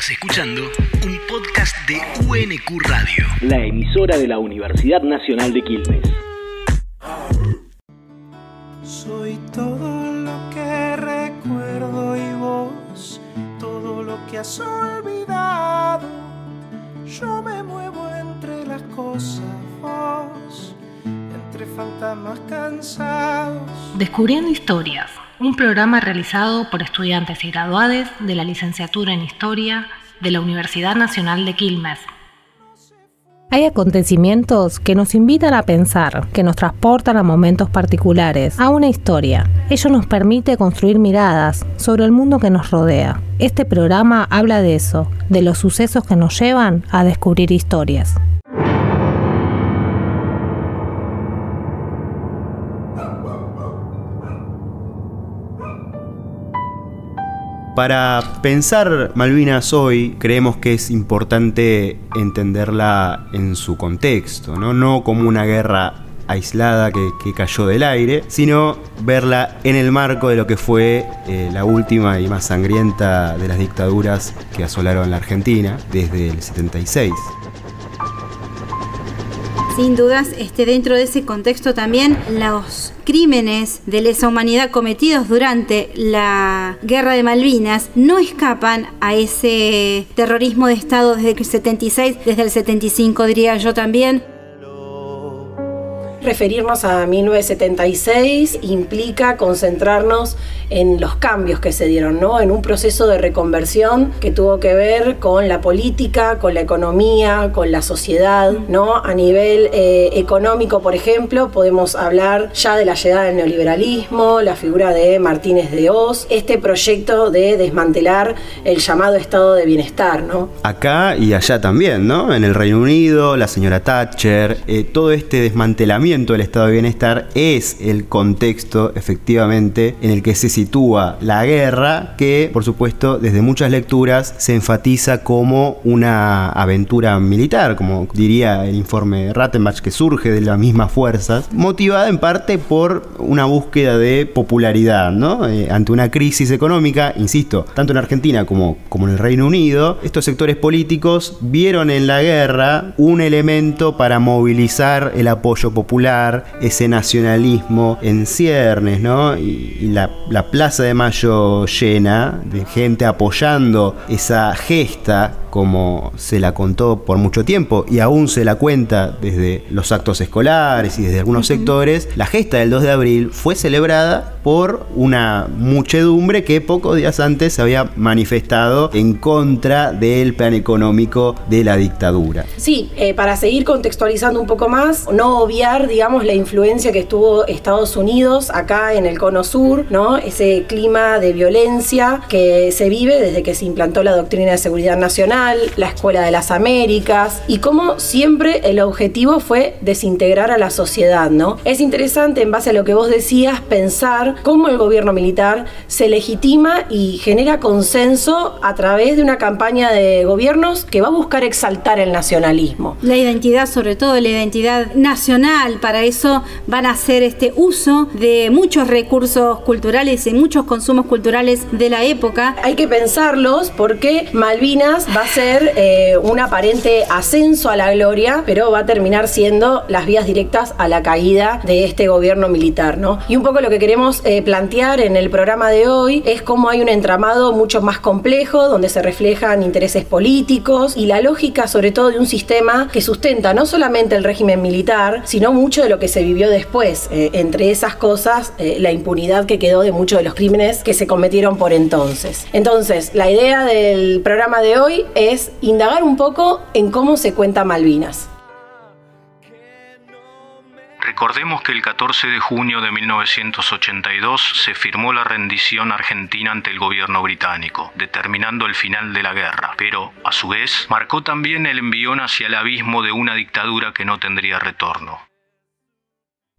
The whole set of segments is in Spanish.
Estás escuchando un podcast de UNQ Radio. la emisora de la Universidad Nacional de Quilmes. Soy todo lo que recuerdo y vos, todo lo que has olvidado. Yo me muevo entre las cosas, vos, entre fantasmas cansados. Descubriendo Historias, un programa realizado por estudiantes y graduados de la licenciatura en Historia de la Universidad Nacional de Quilmes. Hay acontecimientos que nos invitan a pensar, que nos transportan a momentos particulares, a una historia. Ello nos permite construir miradas sobre el mundo que nos rodea. Este programa habla de eso, de los sucesos que nos llevan a descubrir historias. Para pensar Malvinas hoy, creemos que es importante entenderla en su contexto, no, como una guerra aislada que, que cayó del aire, sino verla en el marco de lo que fue eh, la última y más sangrienta de las dictaduras que asolaron la Argentina desde el 76. Sin dudas, este, dentro de ese contexto también los crímenes de lesa humanidad cometidos durante la guerra de Malvinas no escapan a ese terrorismo de Estado desde el 76, desde el 75 diría yo también. Referirnos a 1976 implica concentrarnos en los cambios que se dieron, ¿no? En un proceso de reconversión que tuvo que ver con la política, con la economía, con la sociedad, ¿no? A nivel eh, económico, por ejemplo, podemos hablar ya de la llegada del neoliberalismo, la figura de Martínez de Oz, este proyecto de desmantelar el llamado estado de bienestar, ¿no? Acá y allá también, ¿no? En el Reino Unido, la señora Thatcher, eh, todo este desmantelamiento del estado de bienestar es el contexto efectivamente en el que se sitúa la guerra, que por supuesto desde muchas lecturas se enfatiza como una aventura militar, como diría el informe Rattenbach, que surge de las mismas fuerzas, motivada en parte por una búsqueda de popularidad. Eh, ante una crisis económica, insisto, tanto en Argentina como, como en el Reino Unido, estos sectores políticos vieron en la guerra un elemento para movilizar el apoyo popular, ese nacionalismo en ciernes, ¿no? Y, y la, la Plaza de Mayo llena de gente apoyando esa gesta como se la contó por mucho tiempo y aún se la cuenta desde los actos escolares y desde algunos sectores, la gesta del 2 de abril fue celebrada por una muchedumbre que pocos días antes se había manifestado en contra del plan económico de la dictadura. Sí, eh, para seguir contextualizando un poco más, no obviar, digamos, la influencia que estuvo Estados Unidos acá en el cono sur, ¿no? Ese clima de violencia que se vive desde que se implantó la doctrina de seguridad nacional la Escuela de las Américas, y cómo siempre el objetivo fue desintegrar a la sociedad, ¿no? Es interesante, en base a lo que vos decías, pensar cómo el gobierno militar se legitima y genera consenso a través de una campaña de gobiernos que va a buscar exaltar el nacionalismo. La identidad, sobre todo la identidad nacional, para eso van a hacer este uso de muchos recursos culturales y muchos consumos culturales de la época. Hay que pensarlos porque Malvinas va a ser eh, un aparente ascenso a la gloria, pero va a terminar siendo las vías directas a la caída de este gobierno militar, ¿no? Y un poco lo que queremos eh, plantear en el programa de hoy es cómo hay un entramado mucho más complejo, donde se reflejan intereses políticos y la lógica, sobre todo, de un sistema que sustenta no solamente el régimen militar, sino mucho de lo que se vivió después. Eh, entre esas cosas, la impunidad que quedó de muchos de los crímenes que se cometieron por entonces. Entonces, la idea del programa de hoy es indagar un poco en cómo se cuenta Malvinas. Recordemos que el 14 de junio de 1982 se firmó la rendición argentina ante el gobierno británico, determinando el final de la guerra, pero, a su vez, marcó también el envión hacia el abismo de una dictadura que no tendría retorno.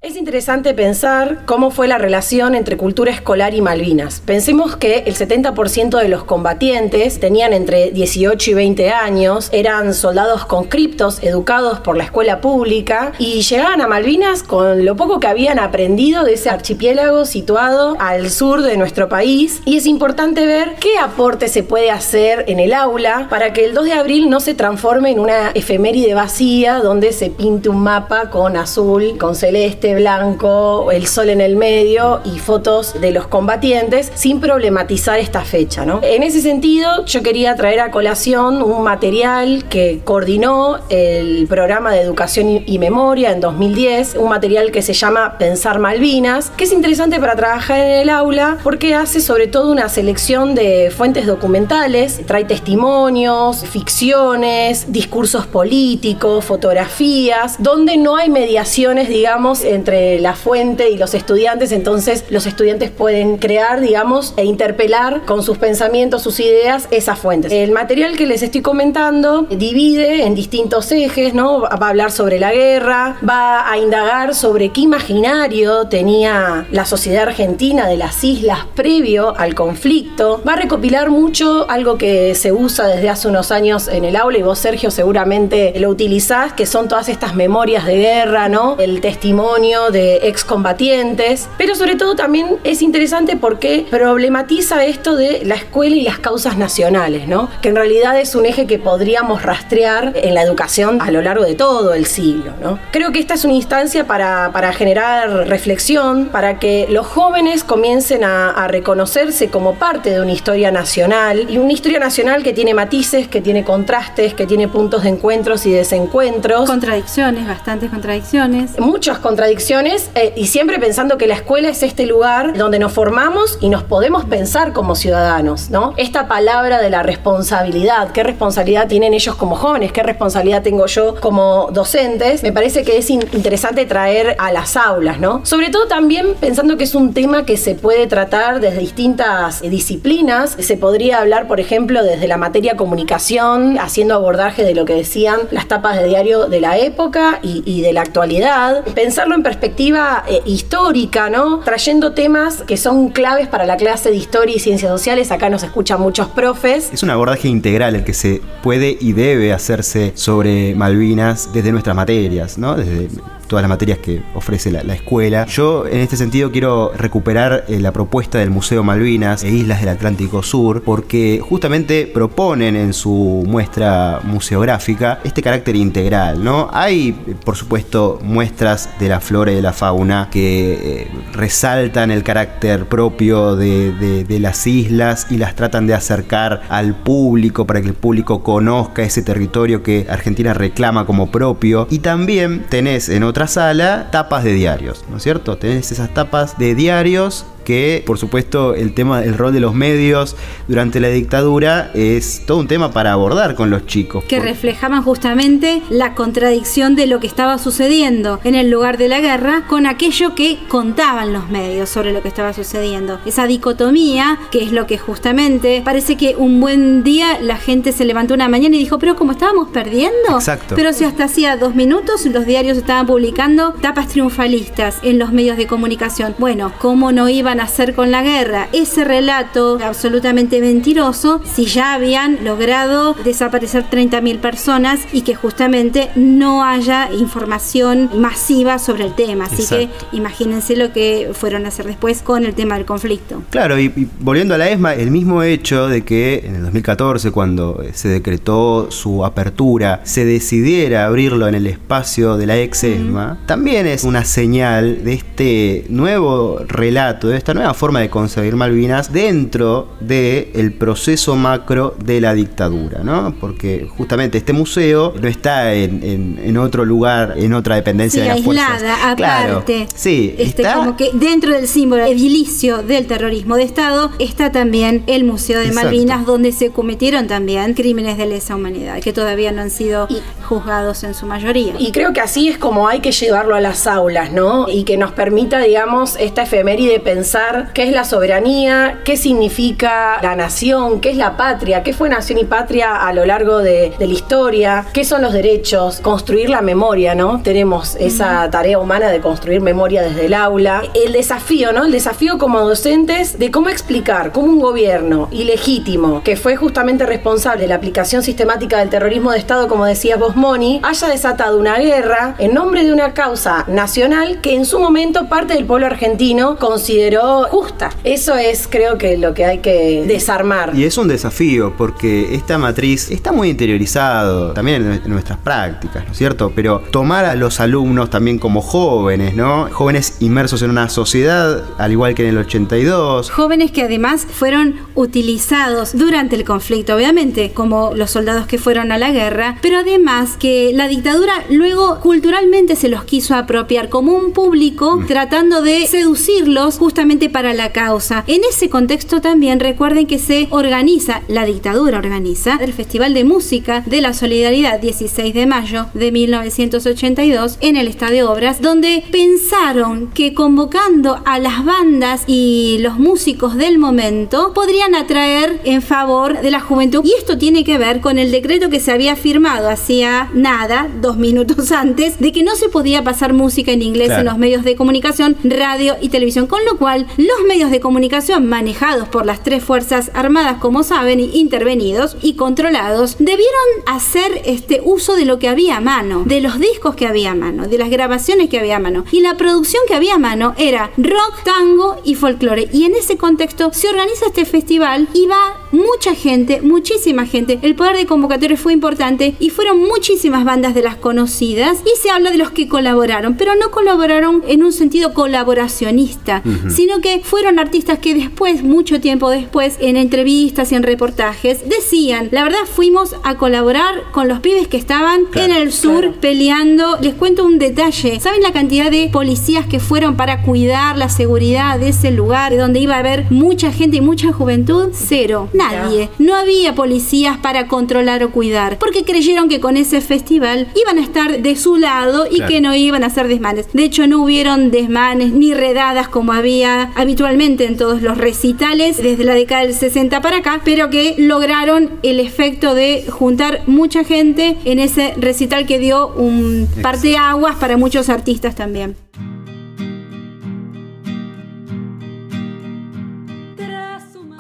Es interesante pensar cómo fue la relación entre cultura escolar y Malvinas. Pensemos que el 70% de los combatientes tenían entre 18 y 20 años, eran soldados conscriptos educados por la escuela pública y llegaban a Malvinas con lo poco que habían aprendido de ese archipiélago situado al sur de nuestro país. Y es importante ver qué aporte se puede hacer en el aula para que el 2 de abril no se transforme en una efeméride vacía donde se pinte un mapa con azul, con celeste blanco, el sol en el medio y fotos de los combatientes sin problematizar esta fecha. ¿no? En ese sentido, yo quería traer a colación un material que coordinó el programa de educación y memoria en 2010, un material que se llama Pensar Malvinas, que es interesante para trabajar en el aula porque hace sobre todo una selección de fuentes documentales, trae testimonios, ficciones, discursos políticos, fotografías, donde no hay mediaciones, digamos, entre la fuente y los estudiantes, entonces los estudiantes pueden crear, digamos, e interpelar con sus pensamientos, sus ideas, esas fuentes. El material que les estoy comentando divide en distintos ejes, ¿no? Va a hablar sobre la guerra, va a indagar sobre qué imaginario tenía la sociedad argentina de las islas previo al conflicto, va a recopilar mucho algo que se usa desde hace unos años en el aula y vos Sergio seguramente lo utilizás, que son todas estas memorias de guerra, ¿no? El testimonio de excombatientes, pero sobre todo también es interesante porque problematiza esto de la escuela y las causas nacionales, ¿no? Que en realidad es un eje que podríamos rastrear en la educación a lo largo de todo el siglo, ¿no? Creo que esta es una instancia para, para generar reflexión, para que los jóvenes comiencen a, a reconocerse como parte de una historia nacional y una historia nacional que tiene matices, que tiene contrastes, que tiene puntos de encuentros y desencuentros. Contradicciones, bastantes contradicciones. Muchas contradicciones eh, y siempre pensando que la escuela es este lugar donde nos formamos y nos podemos pensar como ciudadanos, ¿no? Esta palabra de la responsabilidad, qué responsabilidad tienen ellos como jóvenes, qué responsabilidad tengo yo como docentes, me parece que es interesante traer a las aulas, ¿no? Sobre todo también pensando que es un tema que se puede tratar desde distintas disciplinas, se podría hablar, por ejemplo, desde la materia comunicación, haciendo abordaje de lo que decían las tapas de diario de la época y, de la actualidad, pensarlo en perspectiva eh, histórica, ¿no? Trayendo temas que son claves para la clase de historia y ciencias sociales. Acá nos escuchan muchos profes. Es un abordaje integral el que se puede y debe hacerse sobre Malvinas desde nuestras materias, ¿no? Desde todas las materias que ofrece la, escuela. Yo en este sentido quiero recuperar eh, la propuesta del Museo Malvinas e Islas del Atlántico Sur porque justamente proponen en su muestra museográfica este carácter integral, ¿no? Hay, por supuesto, muestras de la de la fauna que eh, resaltan el carácter propio de, de las islas y las tratan de acercar al público para que el público conozca ese territorio que Argentina reclama como propio. Y también tenés en otra sala tapas de diarios, ¿no es cierto? Tenés esas tapas de diarios que por supuesto el tema el rol de los medios durante la dictadura es todo un tema para abordar con los chicos que reflejaban justamente la contradicción de lo que estaba sucediendo en el lugar de la guerra con aquello que contaban los medios sobre lo que estaba sucediendo. Esa dicotomía que es lo que justamente parece que un buen día la gente se levantó una mañana y dijo pero como estábamos perdiendo Exacto. pero si hasta hacía dos minutos los diarios estaban publicando tapas triunfalistas en los medios de comunicación. Bueno cómo no iba a hacer con la guerra. Ese relato absolutamente mentiroso si ya habían logrado desaparecer 30.000 personas y que justamente no haya información masiva sobre el tema. Así que imagínense lo que fueron a hacer después con el tema del conflicto. Claro, y, y, volviendo a la ESMA, el mismo hecho de que en el 2014, cuando se decretó su apertura, se decidiera abrirlo en el espacio de la ex ESMA, también es una señal de este nuevo relato, de esta nueva forma de concebir Malvinas dentro del proceso macro de la dictadura, ¿no? Porque justamente este museo no está en, otro lugar, en otra dependencia sí, de las aislada, fuerzas. aparte. Claro, sí, este, está como que dentro del símbolo edilicio del terrorismo de Estado está también el Museo de Exacto. Malvinas, donde se cometieron también crímenes de lesa humanidad, que todavía no han sido juzgados en su mayoría. Y creo que así es como hay que llevarlo a las aulas, ¿no? Y que nos permita, digamos, esta efeméride pensar pensar qué es la soberanía, qué significa la nación, qué es la patria, qué fue nación y patria a lo largo de, de la historia, qué son los derechos, construir la memoria, ¿no? Tenemos esa tarea humana de construir memoria desde el aula. El desafío, ¿no? El desafío como docentes de cómo explicar cómo un gobierno ilegítimo, que fue justamente responsable de la aplicación sistemática del terrorismo de Estado, como decías vos, Moni, haya desatado una guerra en nombre de una causa nacional que en su momento parte del pueblo argentino consideró justa. Eso es, creo que, lo que hay que desarmar. Y es un desafío porque esta matriz está muy interiorizado también en nuestras prácticas, ¿no es cierto? Pero tomar a los alumnos también como jóvenes, ¿no? Jóvenes inmersos en una sociedad, al igual que en el 82. Jóvenes que además fueron utilizados durante el conflicto, obviamente, como los soldados que fueron a la guerra, pero además que la dictadura luego culturalmente se los quiso apropiar como un público, Mm. tratando de seducirlos justamente para la causa. En ese contexto también recuerden que se organiza, la dictadura organiza, el Festival de Música de la Solidaridad 16 de mayo de 1982 en el Estadio Obras, donde pensaron que convocando a las bandas y los músicos del momento podrían atraer en favor de la juventud. Y esto tiene que ver con el decreto que se había firmado hacía nada, dos minutos antes, de que no se podía pasar música en inglés Claro. en los medios de comunicación, radio y televisión. Con lo cual, los medios de comunicación manejados por las tres Fuerzas Armadas, como saben, intervenidos y controlados, debieron hacer este uso de lo que había a mano, de los discos que había a mano, de las grabaciones que había a mano. Y la producción que había a mano era rock, tango y folclore. Y en ese contexto se organiza este festival y va mucha gente, muchísima gente. El poder de convocatoria fue importante y fueron muchísimas bandas de las conocidas y se habla de los que colaboraron, pero no colaboraron en un sentido colaboracionista, sino que fueron artistas que después, mucho tiempo después, en entrevistas y en reportajes, decían, la verdad fuimos a colaborar con los pibes que estaban en el sur peleando. Les cuento un detalle, ¿saben la cantidad de policías que fueron para cuidar la seguridad de ese lugar donde iba a haber mucha gente y mucha juventud? Cero, nadie. No había policías para controlar o cuidar, porque creyeron que con ese festival iban a estar de su lado y Claro. que no iban a hacer desmanes. De hecho, no hubieron desmanes ni redadas como había habitualmente en todos los recitales desde la década del 60 para acá, pero que lograron el efecto de juntar mucha gente en ese recital que dio un parteaguas para muchos artistas también.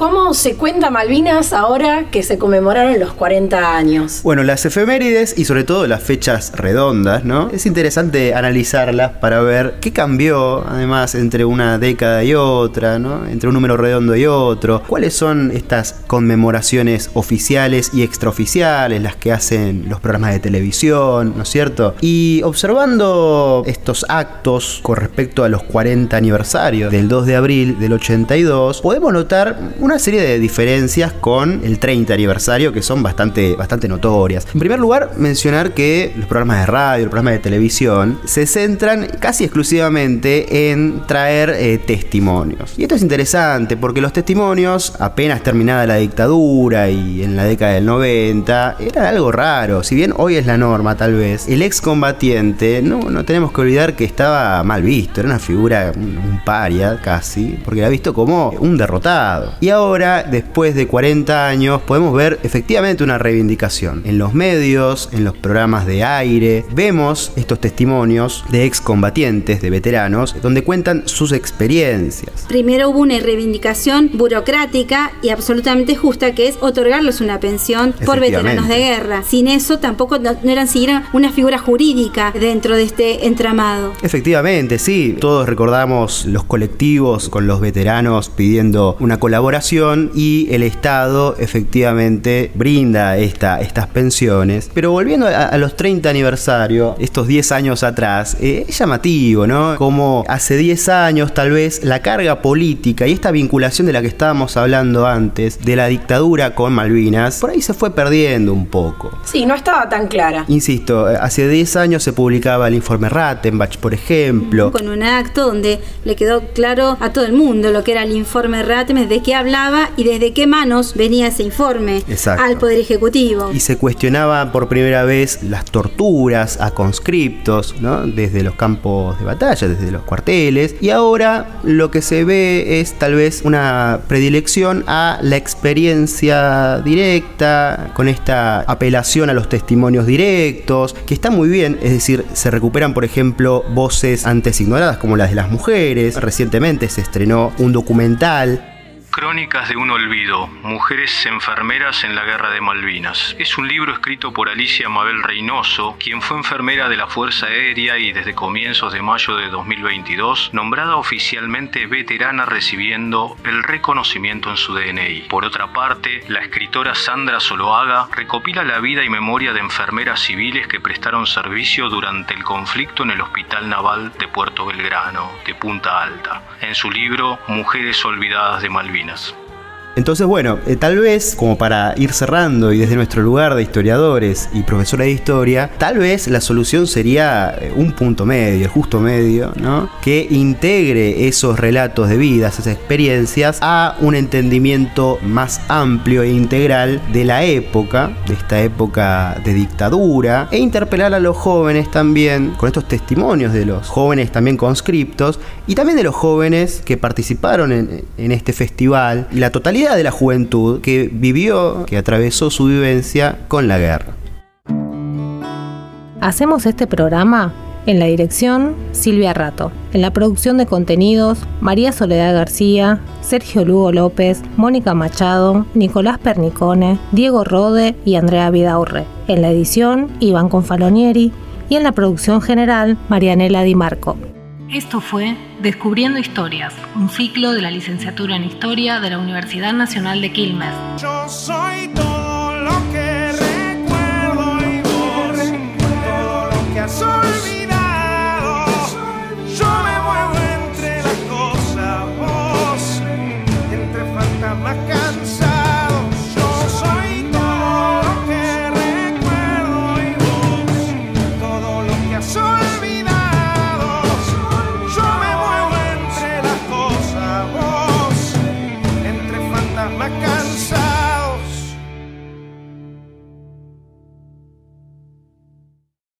¿Cómo se cuenta Malvinas ahora que se conmemoraron los 40 años? Bueno, las efemérides y sobre todo las fechas redondas, ¿no? Es interesante analizarlas para ver qué cambió, además, entre una década y otra, ¿no? Entre un número redondo y otro. ¿Cuáles son estas conmemoraciones oficiales y extraoficiales, las que hacen los programas de televisión, ¿no es cierto? Y observando estos actos con respecto a los 40 aniversarios del 2 de abril del 82, podemos notar una serie de diferencias con el 30 aniversario que son bastante, bastante notorias. En primer lugar, mencionar que los programas de radio, los programas de televisión, se centran casi exclusivamente en traer eh, testimonios. Y esto es interesante porque los testimonios, apenas terminada la dictadura y en la década del 90, eran algo raro. Si bien hoy es la norma, tal vez, el excombatiente, no, no tenemos que olvidar que estaba mal visto, era una figura, un, un paria casi, porque era visto como un derrotado. Y ahora, después de 40 años, podemos ver efectivamente una reivindicación. En los medios, en los programas de aire, vemos estos testimonios de excombatientes, de veteranos, donde cuentan sus experiencias. Primero hubo una reivindicación burocrática y absolutamente justa que es otorgarles una pensión por veteranos de guerra. Sin eso tampoco no, no eran siquiera una figura jurídica dentro de este entramado. Efectivamente, sí, todos recordamos los colectivos con los veteranos pidiendo una colaboración y el Estado efectivamente brinda esta, estas pensiones. Pero volviendo a, a los 30 aniversario, estos 10 años atrás, eh, es llamativo, ¿no? Como hace 10 años tal vez la carga política y esta vinculación de la que estábamos hablando antes, de la dictadura con Malvinas, por ahí se fue perdiendo un poco. Sí, no estaba tan clara. Insisto, eh, hace 10 años se publicaba el informe Rattenbach, por ejemplo. Con un acto donde le quedó claro a todo el mundo lo que era el informe Ratmes, de qué hablaba y desde qué manos venía ese informe al Poder Ejecutivo. Y se cuestionaba por primera vez las torturas a conscriptos, ¿no? desde los campos de batalla, desde los cuarteles. Y ahora lo que se ve es tal vez una predilección a la experiencia directa, con esta apelación a los testimonios directos, que está muy bien, es decir, se recuperan, por ejemplo, voces antes ignoradas como las de las mujeres. Recientemente se estrenó un documental Crónicas de un olvido, Mujeres enfermeras en la Guerra de Malvinas. Es un libro escrito por Alicia Mabel Reynoso, quien fue enfermera de la Fuerza Aérea y desde comienzos de mayo de 2022 nombrada oficialmente veterana recibiendo el reconocimiento en su DNI. Por otra parte, la escritora Sandra Soloaga recopila la vida y memoria de enfermeras civiles que prestaron servicio durante el conflicto en el Hospital Naval de Puerto Belgrano, de Punta Alta, en su libro Mujeres Olvidadas de Malvinas. Entonces, bueno, eh, tal vez, como para ir cerrando y desde nuestro lugar de historiadores y profesora de historia, tal vez la solución sería eh, un punto medio, el justo medio, ¿no? Que integre esos relatos de vidas, esas experiencias, a un entendimiento más amplio e integral de la época, de esta época de dictadura, e interpelar a los jóvenes también con estos testimonios de los jóvenes también conscriptos y también de los jóvenes que participaron en, este festival y la totalidad de la juventud que vivió, que atravesó su vivencia con la guerra. Hacemos este programa en la dirección Silvia Rato, en la producción de contenidos María Soledad García, Sergio Lugo López, Mónica Machado, Nicolás Pernicone, Diego Rode y Andrea Vidaurre, en la edición Iván Confalonieri y en la producción general Marianela Di Marco. Esto fue Descubriendo Historias, un ciclo de la licenciatura en Historia de la Universidad Nacional de Quilmes.